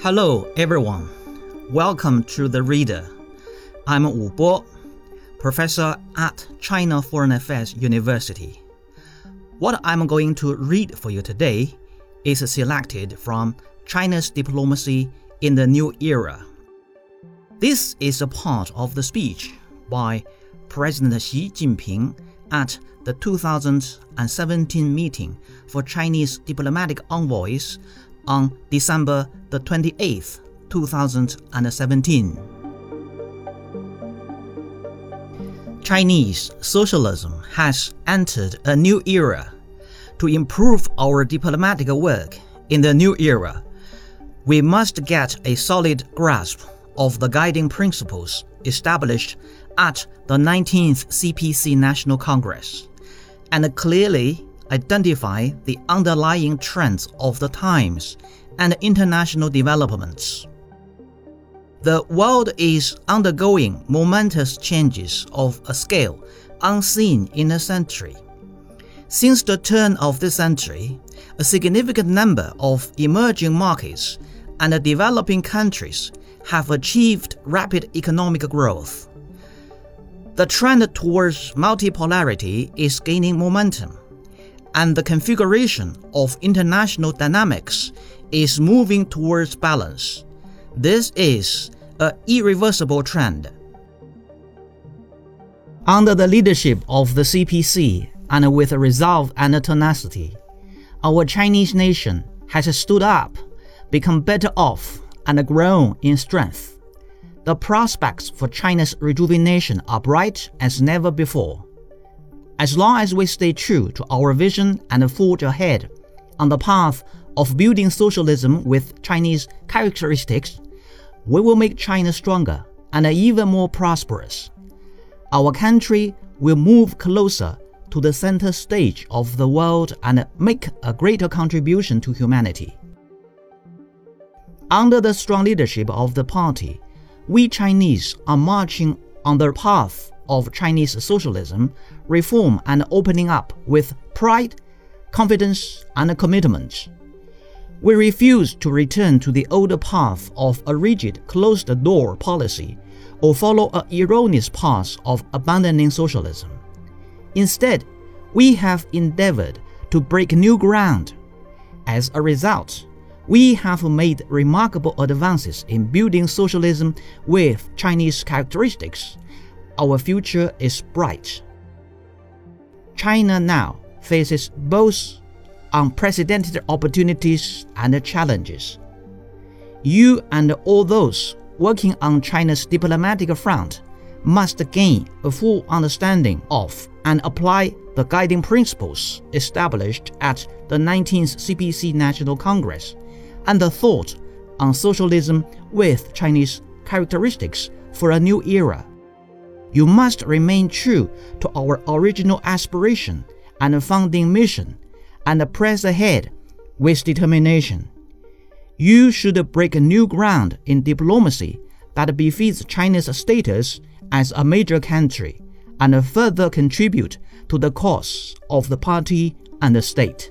Hello, everyone. Welcome to The Reader. I'm Wu Bo, professor at China Foreign Affairs University. What I'm going to read for you today is selected from China's Diplomacy in the New Era. This is a part of the speech by President Xi Jinping at the 2017 meeting for Chinese diplomatic envoys on December the 28th, 2017. Chinese socialism has entered a new era. To improve our diplomatic work in the new era, we must get a solid grasp of the guiding principles established at the 19th CPC National Congress and clearly identify the underlying trends of the times and international developments. The world is undergoing momentous changes of a scale unseen in a century. Since the turn of this century, a significant number of emerging markets and developing countries have achieved rapid economic growth. The trend towards multipolarity is gaining momentum and the configuration of international dynamics is moving towards balance. This is an irreversible trend. Under the leadership of the CPC and with resolve and tenacity, our Chinese nation has stood up, become better off, and grown in strength. The prospects for China's rejuvenation are bright as never before. As long as we stay true to our vision and forge ahead on the path of building socialism with Chinese characteristics, we will make China stronger and even more prosperous. Our country will move closer to the center stage of the world and make a greater contribution to humanity. Under the strong leadership of the party, we Chinese are marching on the path of Chinese socialism, reform, and opening up with pride, confidence, and commitment. We refuse to return to the old path of a rigid, closed door policy or follow an erroneous path of abandoning socialism. Instead, we have endeavored to break new ground. As a result, we have made remarkable advances in building socialism with Chinese characteristics our future is bright. China now faces both unprecedented opportunities and challenges. You and all those working on China's diplomatic front must gain a full understanding of and apply the guiding principles established at the 19th CPC National Congress and the thought on socialism with Chinese characteristics for a new era you must remain true to our original aspiration and founding mission and press ahead with determination. You should break new ground in diplomacy that befits China's status as a major country and further contribute to the cause of the party and the state.